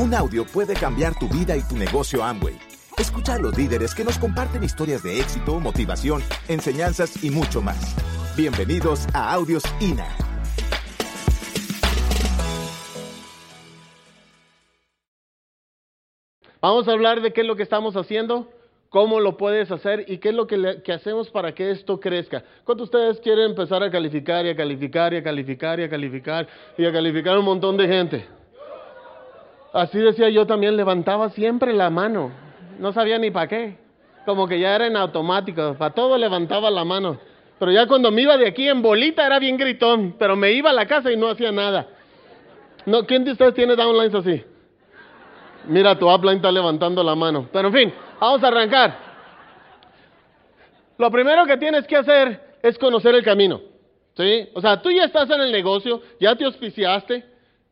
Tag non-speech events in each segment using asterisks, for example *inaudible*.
Un audio puede cambiar tu vida y tu negocio Amway. Escucha a los líderes que nos comparten historias de éxito, motivación, enseñanzas y mucho más. Bienvenidos a Audios INA. Vamos a hablar de qué es lo que estamos haciendo, cómo lo puedes hacer y qué es lo que, que hacemos para que esto crezca. ¿Cuántos de ustedes quieren empezar a calificar y a calificar y a calificar y a calificar y a calificar un montón de gente? Así decía yo también, levantaba siempre la mano. No sabía ni para qué. Como que ya era en automático. Para todo levantaba la mano. Pero ya cuando me iba de aquí en bolita era bien gritón. Pero me iba a la casa y no hacía nada. No, ¿Quién de ustedes tiene downlines así? Mira, tu upline está levantando la mano. Pero en fin, vamos a arrancar. Lo primero que tienes que hacer es conocer el camino. ¿Sí? O sea, tú ya estás en el negocio, ya te auspiciaste,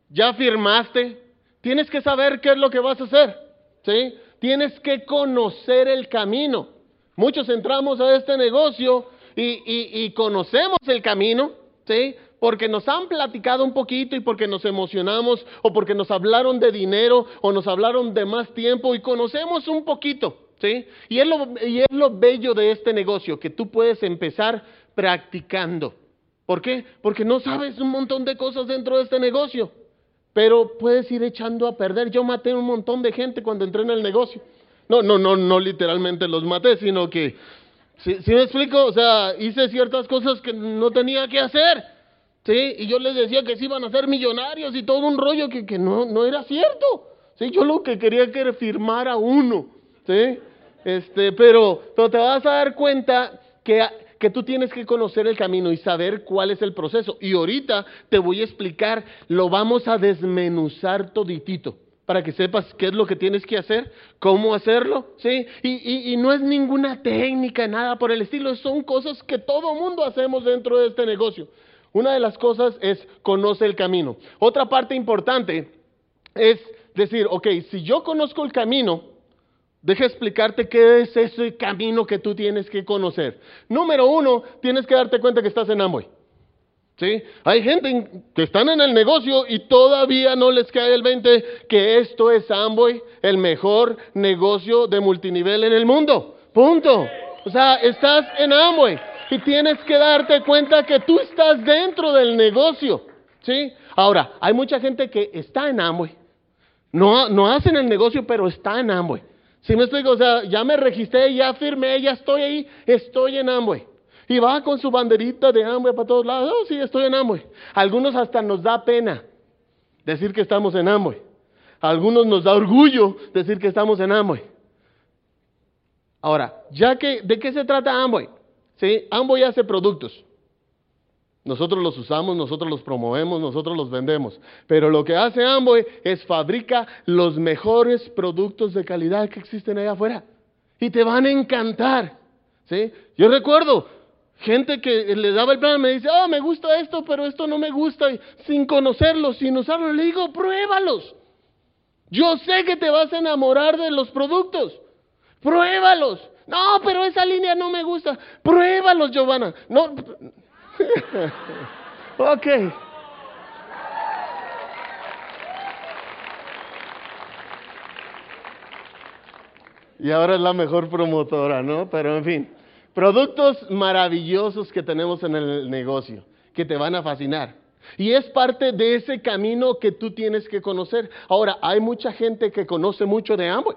ya firmaste, Tienes que saber qué es lo que vas a hacer. ¿sí? Tienes que conocer el camino. Muchos entramos a este negocio y, conocemos el camino, ¿sí? porque nos han platicado un poquito y porque nos emocionamos o porque nos hablaron de dinero o nos hablaron de más tiempo y conocemos un poquito. ¿sí? Y, es lo, y es lo bello de este negocio, que tú puedes empezar practicando. ¿Por qué? Porque no sabes un montón de cosas dentro de este negocio pero puedes ir echando a perder. Yo maté un montón de gente cuando entré en el negocio. No, no, no, no literalmente los maté, sino que, si me explico? O sea, hice ciertas cosas que no tenía que hacer. ¿Sí? Y yo les decía que se iban a ser millonarios y todo un rollo que, que no, no era cierto. ¿Sí? Yo lo que quería que era firmar a uno. ¿Sí? Este, pero, pero te vas a dar cuenta que que tú tienes que conocer el camino y saber cuál es el proceso. Y ahorita te voy a explicar, lo vamos a desmenuzar toditito para que sepas qué es lo que tienes que hacer, cómo hacerlo, ¿sí? Y, y, no es ninguna técnica, nada por el estilo, son cosas que todo mundo hacemos dentro de este negocio. Una de las cosas es conoce el camino. Otra parte importante es decir, ok, si yo conozco el camino, Deja explicarte qué es ese camino que tú tienes que conocer. Número uno, tienes que darte cuenta que estás en Amway. ¿Sí? Hay gente que están en el negocio y todavía no les cae el 20 que esto es Amway, el mejor negocio de multinivel en el mundo. Punto. O sea, estás en Amway y tienes que darte cuenta que tú estás dentro del negocio. ¿Sí? Ahora, hay mucha gente que está en Amway. No, no hacen el negocio, pero está en Amway. Si me explico? O sea, ya me registré, ya firmé, ya estoy ahí, estoy en Amway. Y va con su banderita de Amway para todos lados. Oh, sí, estoy en Amway. Algunos hasta nos da pena decir que estamos en Amway. algunos nos da orgullo decir que estamos en Amway. Ahora, ya que, ¿de qué se trata Amway? ¿Sí? Amway hace productos. Nosotros los usamos, nosotros los promovemos, nosotros los vendemos. Pero lo que hace Amway es fabrica los mejores productos de calidad que existen allá afuera. Y te van a encantar. ¿sí? Yo recuerdo gente que le daba el plan, me dice, oh, me gusta esto, pero esto no me gusta, sin conocerlos, sin usarlos. Le digo, pruébalos. Yo sé que te vas a enamorar de los productos. Pruébalos. No, pero esa línea no me gusta. Pruébalos, Giovanna. No, *laughs* ok. Y ahora es la mejor promotora, ¿no? Pero en fin, productos maravillosos que tenemos en el negocio, que te van a fascinar. Y es parte de ese camino que tú tienes que conocer. Ahora, hay mucha gente que conoce mucho de Amway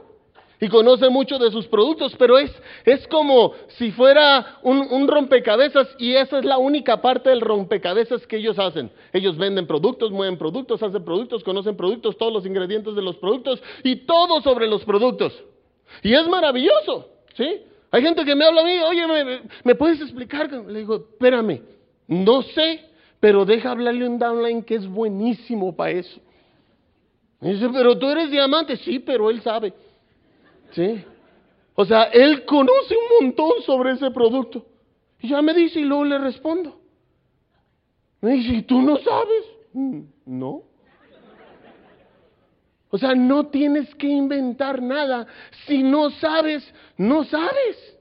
y conoce mucho de sus productos, pero es, es como si fuera un, rompecabezas y esa es la única parte del rompecabezas que ellos hacen. Ellos venden productos, mueven productos, hacen productos, conocen productos, todos los ingredientes de los productos y todo sobre los productos. Y es maravilloso, ¿sí? Hay gente que me habla a mí, oye, ¿me, me puedes explicar? Le digo, espérame, no sé, pero deja hablarle un downline que es buenísimo para eso. Me dice, pero tú eres diamante, sí, pero él sabe. ¿Sí? O sea, él conoce un montón sobre ese producto. Y ya me dice y luego le respondo. Me dice, ¿y tú no sabes? Mm, no. O sea, no tienes que inventar nada. Si no sabes, no sabes.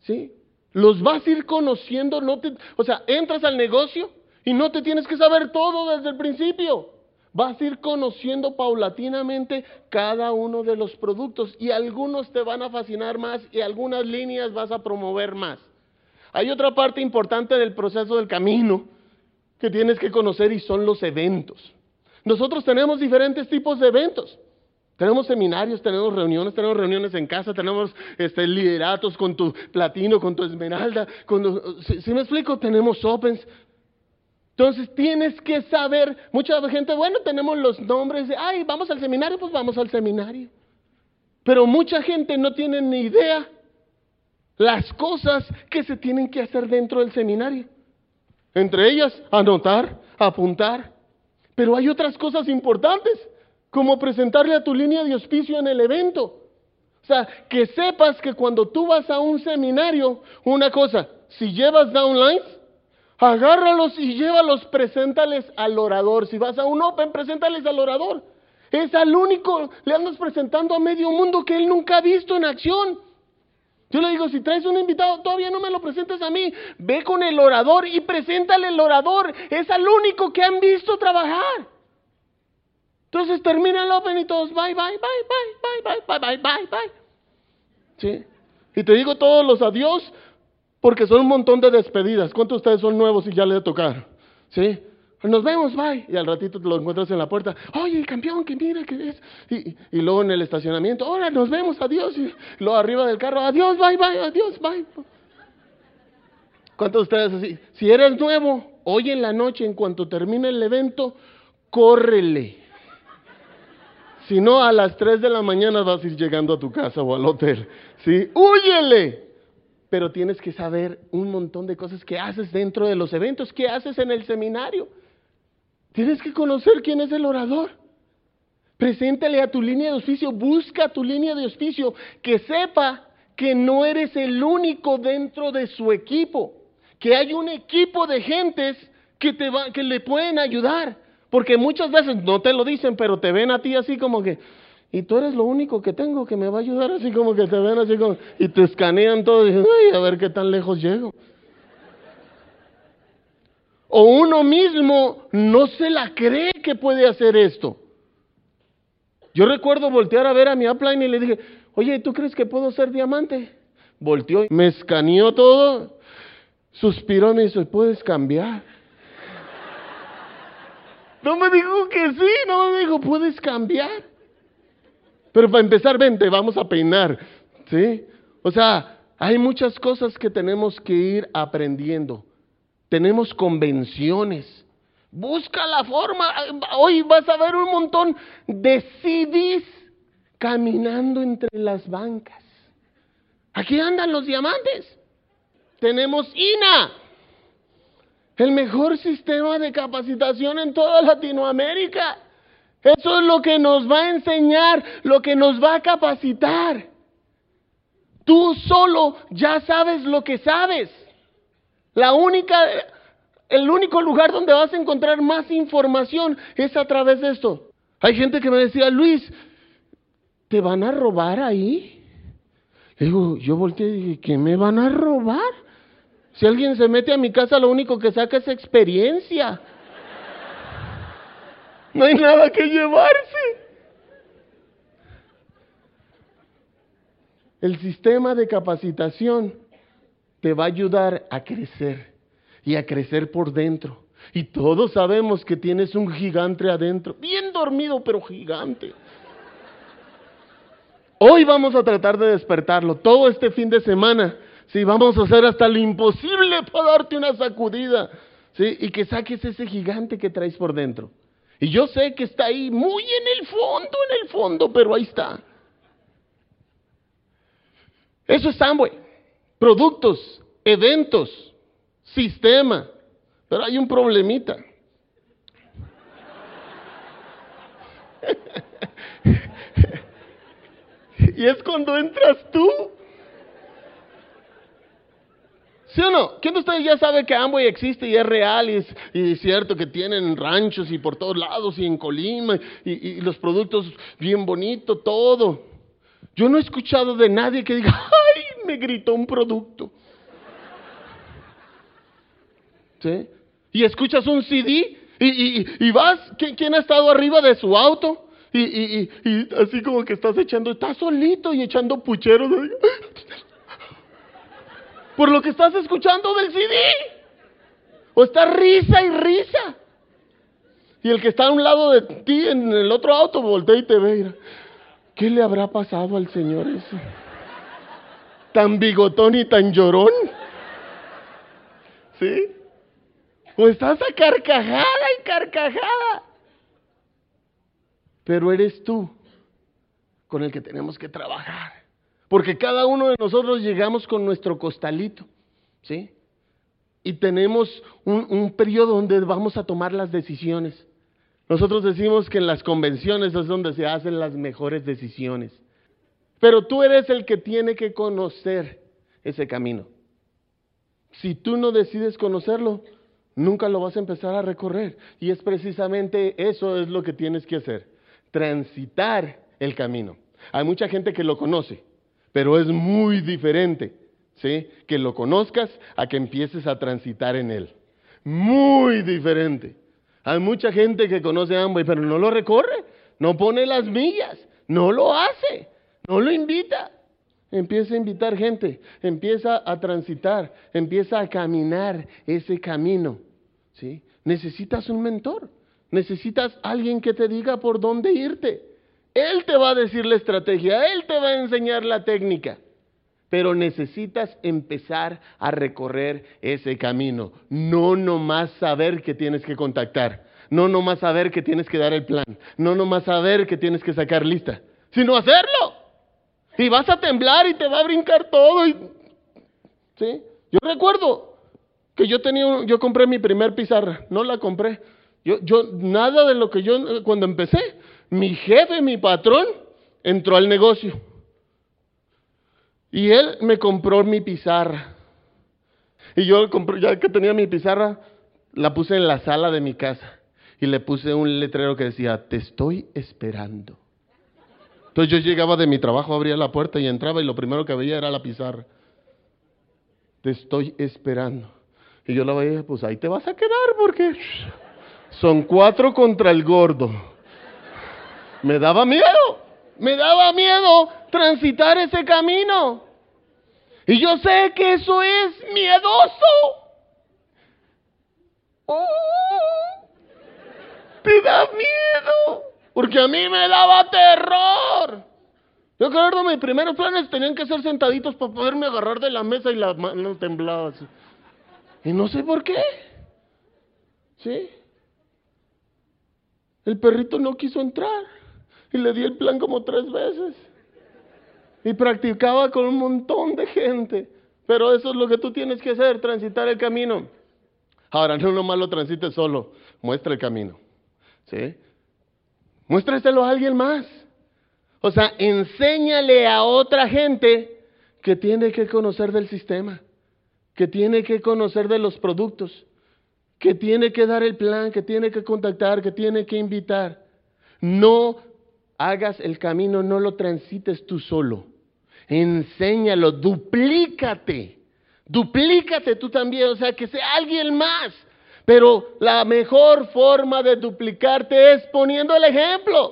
¿Sí? Los vas a ir conociendo. No te, o sea, entras al negocio y no te tienes que saber todo desde el principio. Vas a ir conociendo paulatinamente cada uno de los productos y algunos te van a fascinar más y algunas líneas vas a promover más. Hay otra parte importante del proceso del camino que tienes que conocer y son los eventos. Nosotros tenemos diferentes tipos de eventos. Tenemos seminarios, tenemos reuniones, tenemos reuniones en casa, tenemos este, lideratos con tu platino, con tu esmeralda. si, me explico, tenemos opens. Entonces tienes que saber, mucha gente, bueno, tenemos los nombres de, ay, vamos al seminario, pues vamos al seminario. Pero mucha gente no tiene ni idea las cosas que se tienen que hacer dentro del seminario. Entre ellas, anotar, apuntar. Pero hay otras cosas importantes como presentarle a tu línea de auspicio en el evento. O sea, que sepas que cuando tú vas a un seminario, una cosa, si llevas downlines, agárralos y llévalos, preséntales al orador. Si vas a un open, preséntales al orador. Es al único, le andas presentando a medio mundo que él nunca ha visto en acción. Yo le digo, si traes un invitado, todavía no me lo presentes a mí. Ve con el orador y preséntale el orador. Es al único que han visto trabajar. Entonces termina el Open y todos, bye, bye, bye, bye, bye, bye, bye, bye, bye. ¿Sí? Y te digo todos los adiós porque son un montón de despedidas. ¿Cuántos de ustedes son nuevos y ya le tocar? ¿Sí? Nos vemos, bye. Y al ratito te lo encuentras en la puerta. Oye, campeón, que mira que es. Y, y luego en el estacionamiento, hola, nos vemos, adiós. Y luego arriba del carro, adiós, bye, bye, adiós, bye. ¿Cuántos de ustedes así? Si eres nuevo, hoy en la noche, en cuanto termine el evento, córrele. Si no, a las 3 de la mañana vas a ir llegando a tu casa o al hotel. ¿Sí? ¡Huyele! Pero tienes que saber un montón de cosas que haces dentro de los eventos, que haces en el seminario. Tienes que conocer quién es el orador. Preséntale a tu línea de auspicio, busca tu línea de auspicio, que sepa que no eres el único dentro de su equipo, que hay un equipo de gentes que, te va, que le pueden ayudar. Porque muchas veces no te lo dicen, pero te ven a ti así como que, y tú eres lo único que tengo que me va a ayudar, así como que te ven así como, y te escanean todo y dicen, ay, a ver qué tan lejos llego. O uno mismo no se la cree que puede hacer esto. Yo recuerdo voltear a ver a mi upline y le dije, oye, ¿tú crees que puedo ser diamante? Volteó, me escaneó todo, suspiró y me dijo, ¿puedes cambiar? No me dijo que sí, no me dijo, puedes cambiar. Pero para empezar, vente, vamos a peinar. ¿Sí? O sea, hay muchas cosas que tenemos que ir aprendiendo. Tenemos convenciones. Busca la forma. Hoy vas a ver un montón de CDs caminando entre las bancas. Aquí andan los diamantes. Tenemos INA el mejor sistema de capacitación en toda Latinoamérica. Eso es lo que nos va a enseñar, lo que nos va a capacitar. Tú solo ya sabes lo que sabes. La única, el único lugar donde vas a encontrar más información es a través de esto. Hay gente que me decía, Luis, ¿te van a robar ahí? Le digo, yo volteé y dije, ¿qué me van a robar? Si alguien se mete a mi casa, lo único que saca es experiencia. No hay nada que llevarse. El sistema de capacitación te va a ayudar a crecer y a crecer por dentro. Y todos sabemos que tienes un gigante adentro, bien dormido, pero gigante. Hoy vamos a tratar de despertarlo todo este fin de semana Sí, vamos a hacer hasta lo imposible para darte una sacudida. Sí, y que saques ese gigante que traes por dentro. Y yo sé que está ahí, muy en el fondo, en el fondo, pero ahí está. Eso es Amway. Productos, eventos, sistema. Pero hay un problemita. *laughs* y es cuando entras tú. ¿Sí o no? ¿Quién de ustedes ya sabe que Amway existe y es real y es, cierto que tienen ranchos y por todos lados y en Colima y, los productos bien bonitos, todo? Yo no he escuchado de nadie que diga, *laughs* ¡ay! Me gritó un producto. ¿Sí? Y escuchas un CD Y, vas, ¿quién, ha estado arriba de su auto? Y, así como que estás echando, estás solito y echando pucheros. Por lo que estás escuchando del CD. O está risa y risa. Y el que está a un lado de ti en el otro auto voltea y te ve. ¿Qué le habrá pasado al Señor ese? Tan bigotón y tan llorón. ¿Sí? O estás a carcajada y carcajada. Pero eres tú con el que tenemos que trabajar. Porque cada uno de nosotros llegamos con nuestro costalito. ¿Sí? Y tenemos un, un periodo donde vamos a tomar las decisiones. Nosotros decimos que en las convenciones es donde se hacen las mejores decisiones. Pero tú eres el que tiene que conocer ese camino. Si tú no decides conocerlo, nunca lo vas a empezar a recorrer. Y es precisamente eso es lo que tienes que hacer, transitar el camino. Hay mucha gente que lo conoce, pero es muy diferente, ¿sí? Que lo conozcas a que empieces a transitar en él. Muy diferente. Hay mucha gente que conoce a Amway, pero no lo recorre, no pone las millas, no lo hace, no lo invita. Empieza a invitar gente, empieza a transitar, empieza a caminar ese camino. ¿sí? Necesitas un mentor, necesitas alguien que te diga por dónde irte. Él te va a decir la estrategia, él te va a enseñar la técnica pero necesitas empezar a recorrer ese camino. No nomás saber que tienes que contactar, no nomás saber que tienes que dar el plan, no nomás saber que tienes que sacar lista, sino hacerlo. Y vas a temblar y te va a brincar todo. ¿sí? Yo recuerdo que yo tenía, yo compré mi primer pizarra, no la compré. Yo, yo, nada de lo que yo, cuando empecé, mi jefe, mi patrón, entró al negocio. Y él me compró mi pizarra. Y yo ya que tenía mi pizarra, la puse en la sala de mi casa. Y le puse un letrero que decía, te estoy esperando. Entonces yo llegaba de mi trabajo, abría la puerta y entraba y lo primero que veía era la pizarra. Te estoy esperando. Y yo la veía, pues ahí te vas a quedar porque son cuatro contra el gordo. Me daba miedo, me daba miedo transitar ese camino. Y yo sé que eso es miedoso. Uh, te da miedo. Porque a mí me daba terror. Yo recuerdo mis primeros planes tenían que ser sentaditos para poderme agarrar de la mesa y la mano temblaba así. Y no sé por qué. ¿Sí? El perrito no quiso entrar. Y le di el plan como tres veces. Y practicaba con un montón de gente. Pero eso es lo que tú tienes que hacer, transitar el camino. Ahora, no nomás lo transites solo, muestra el camino. ¿Sí? Muéstraselo a alguien más. O sea, enséñale a otra gente que tiene que conocer del sistema, que tiene que conocer de los productos, que tiene que dar el plan, que tiene que contactar, que tiene que invitar. No hagas el camino, no lo transites tú solo. Enséñalo, duplícate. Duplícate tú también, o sea, que sea alguien más. Pero la mejor forma de duplicarte es poniendo el ejemplo.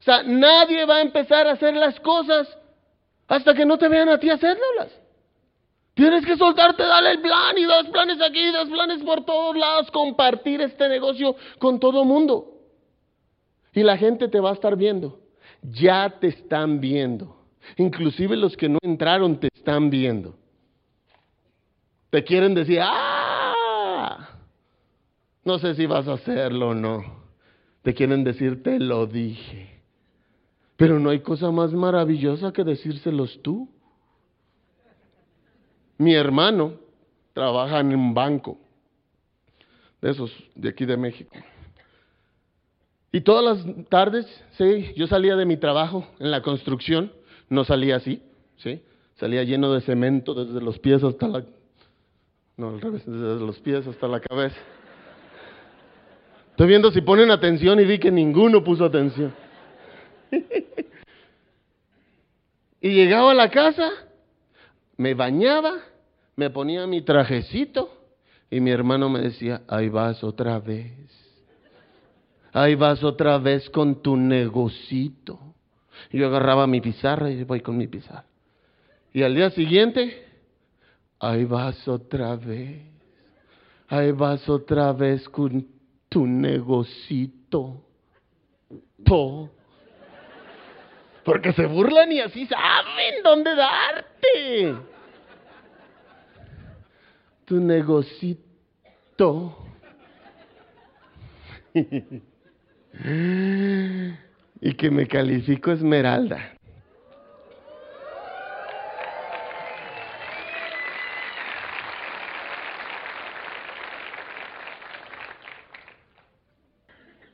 O sea, nadie va a empezar a hacer las cosas hasta que no te vean a ti haciéndolas. Tienes que soltarte, darle el plan y dos planes aquí, dos planes por todos lados, compartir este negocio con todo mundo. Y la gente te va a estar viendo. Ya te están viendo. Inclusive los que no entraron te están viendo. Te quieren decir, ah, no sé si vas a hacerlo o no. Te quieren decir, te lo dije. Pero no hay cosa más maravillosa que decírselos tú. Mi hermano trabaja en un banco, de esos de aquí de México. Y todas las tardes, sí, yo salía de mi trabajo en la construcción, no salía así, sí, salía lleno de cemento desde los pies hasta la, no al revés, desde los pies hasta la cabeza. Estoy viendo si ponen atención y vi que ninguno puso atención. y llegaba a la casa, me bañaba, me ponía mi trajecito, Y mi hermano me decía, ahí vas otra vez. Ahí vas otra vez con tu negocito. Yo agarraba mi pizarra y voy con mi pizarra. Y al día siguiente, ahí vas otra vez. Ahí vas otra vez con tu negocito. To. Porque se burlan y así saben dónde darte. Tu negocito. *laughs* *gasps* y que me califico Esmeralda.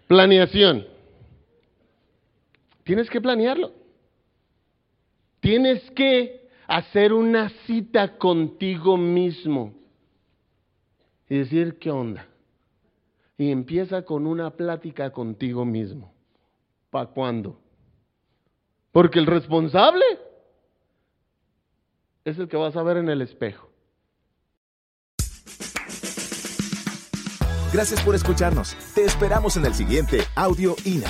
Planeación. Tienes que planearlo. Tienes que hacer una cita contigo mismo y decir, ¿qué onda? Y empieza con una plática contigo mismo. ¿Para cuándo? Porque el responsable es el que vas a ver en el espejo. Gracias por escucharnos. Te esperamos en el siguiente Audio INA.